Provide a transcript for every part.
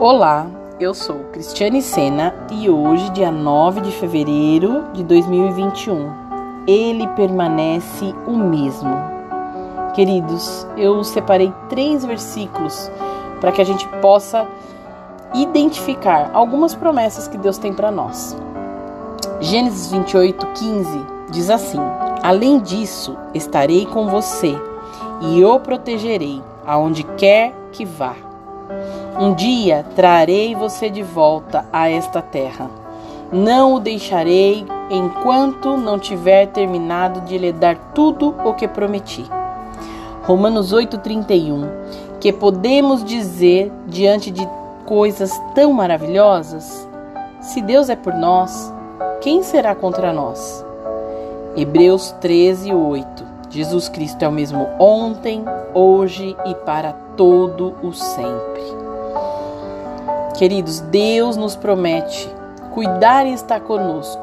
Olá, eu sou Cristiane Sena e hoje, dia 9 de fevereiro de 2021, ele permanece o mesmo. Queridos, eu separei três versículos para que a gente possa identificar algumas promessas que Deus tem para nós. Gênesis 28, 15 diz assim: Além disso, estarei com você e o protegerei aonde quer que vá. Um dia trarei você de volta a esta terra. Não o deixarei enquanto não tiver terminado de lhe dar tudo o que prometi. Romanos 8:31. Que podemos dizer diante de coisas tão maravilhosas? Se Deus é por nós, quem será contra nós? Hebreus 13:8. Jesus Cristo é o mesmo ontem, hoje e para todo o sempre. Queridos, Deus nos promete cuidar e estar conosco.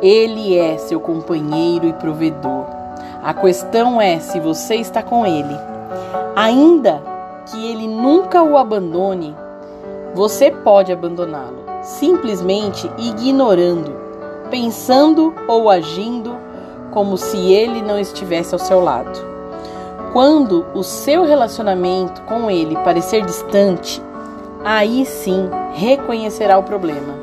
Ele é seu companheiro e provedor. A questão é se você está com ele. Ainda que ele nunca o abandone, você pode abandoná-lo, simplesmente ignorando, pensando ou agindo como se ele não estivesse ao seu lado. Quando o seu relacionamento com ele parecer distante, aí sim reconhecerá o problema.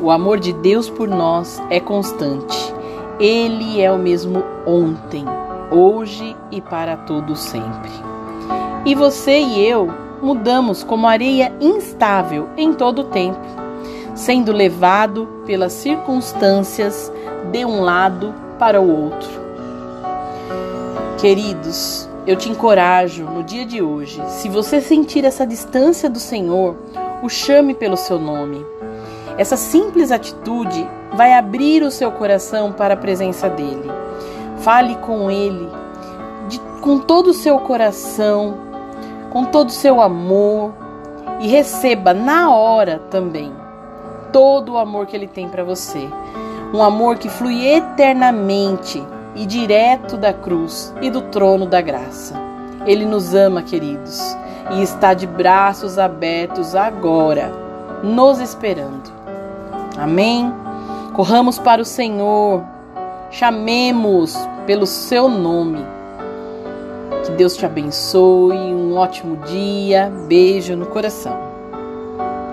O amor de Deus por nós é constante. Ele é o mesmo ontem, hoje e para todo sempre. E você e eu mudamos como areia instável em todo o tempo, sendo levado pelas circunstâncias de um lado para o outro. Queridos, eu te encorajo no dia de hoje, se você sentir essa distância do Senhor, o chame pelo seu nome. Essa simples atitude vai abrir o seu coração para a presença dele. Fale com ele de, com todo o seu coração, com todo o seu amor e receba na hora também todo o amor que ele tem para você. Um amor que flui eternamente e direto da cruz e do trono da graça. Ele nos ama, queridos, e está de braços abertos agora, nos esperando. Amém? Corramos para o Senhor, chamemos pelo seu nome. Que Deus te abençoe, um ótimo dia, beijo no coração.